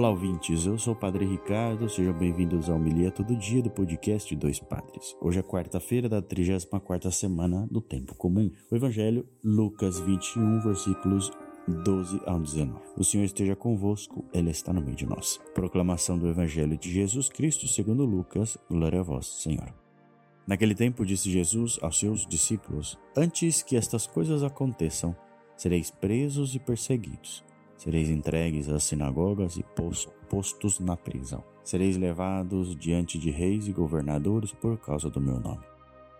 Olá, ouvintes. Eu sou o Padre Ricardo. Sejam bem-vindos ao Milia Todo Dia do podcast Dois Padres. Hoje é quarta-feira da 34 semana do Tempo Comum. O Evangelho, Lucas 21, versículos 12 ao 19. O Senhor esteja convosco, Ele está no meio de nós. Proclamação do Evangelho de Jesus Cristo segundo Lucas. Glória a vós, Senhor. Naquele tempo disse Jesus aos seus discípulos: Antes que estas coisas aconteçam, sereis presos e perseguidos Sereis entregues às sinagogas e postos na prisão. Sereis levados diante de reis e governadores por causa do meu nome.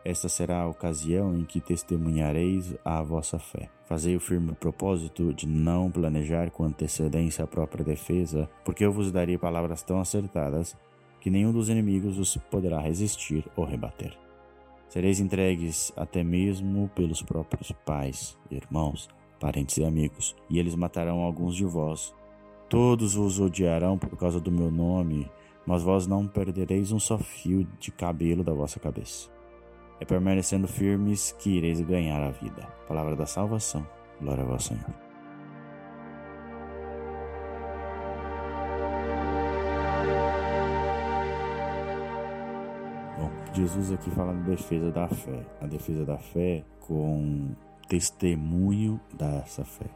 Esta será a ocasião em que testemunhareis a vossa fé. Fazei o firme propósito de não planejar com antecedência a própria defesa, porque eu vos darei palavras tão acertadas que nenhum dos inimigos os poderá resistir ou rebater. Sereis entregues até mesmo pelos próprios pais, irmãos, parentes e amigos, e eles matarão alguns de vós. Todos vos odiarão por causa do meu nome, mas vós não perdereis um só fio de cabelo da vossa cabeça. É permanecendo firmes que ireis ganhar a vida. Palavra da salvação. Glória a vós, Senhor. Jesus aqui fala na defesa da fé. A defesa da fé com testemunho dessa fé,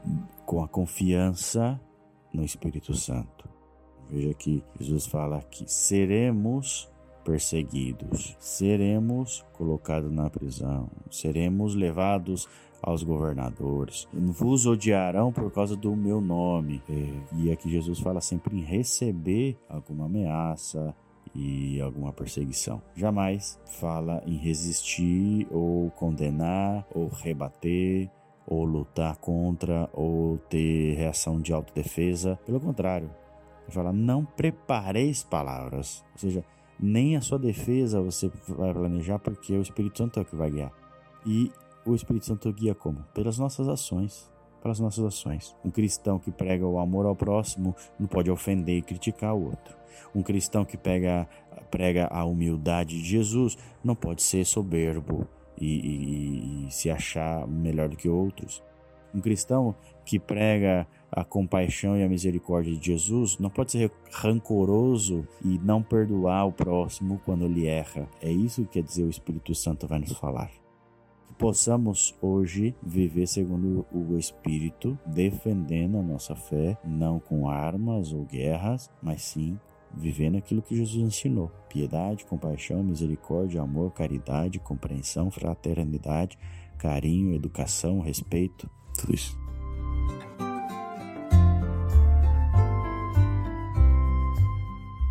com a confiança no Espírito Santo. Veja que Jesus fala que seremos perseguidos, seremos colocados na prisão, seremos levados aos governadores, vos odiarão por causa do meu nome. E aqui Jesus fala sempre em receber alguma ameaça, e alguma perseguição. Jamais fala em resistir ou condenar ou rebater ou lutar contra ou ter reação de autodefesa. Pelo contrário, fala não prepareis palavras, ou seja, nem a sua defesa você vai planejar porque o Espírito Santo é o que vai guiar. E o Espírito Santo guia como? Pelas nossas ações pelas nossas ações. Um cristão que prega o amor ao próximo não pode ofender e criticar o outro. Um cristão que pega, prega a humildade de Jesus não pode ser soberbo e, e, e se achar melhor do que outros. Um cristão que prega a compaixão e a misericórdia de Jesus não pode ser rancoroso e não perdoar o próximo quando ele erra. É isso que quer dizer o Espírito Santo vai nos falar possamos hoje viver segundo o Espírito, defendendo a nossa fé, não com armas ou guerras, mas sim vivendo aquilo que Jesus ensinou: piedade, compaixão, misericórdia, amor, caridade, compreensão, fraternidade, carinho, educação, respeito, tudo isso.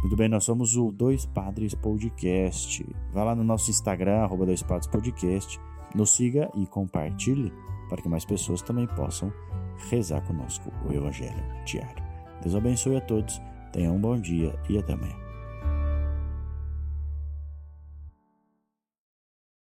Muito bem, nós somos o Dois Padres Podcast. Vá lá no nosso Instagram, arroba Dois Padres Podcast nos siga e compartilhe para que mais pessoas também possam rezar conosco o Evangelho diário. Deus abençoe a todos, tenham um bom dia e até amanhã.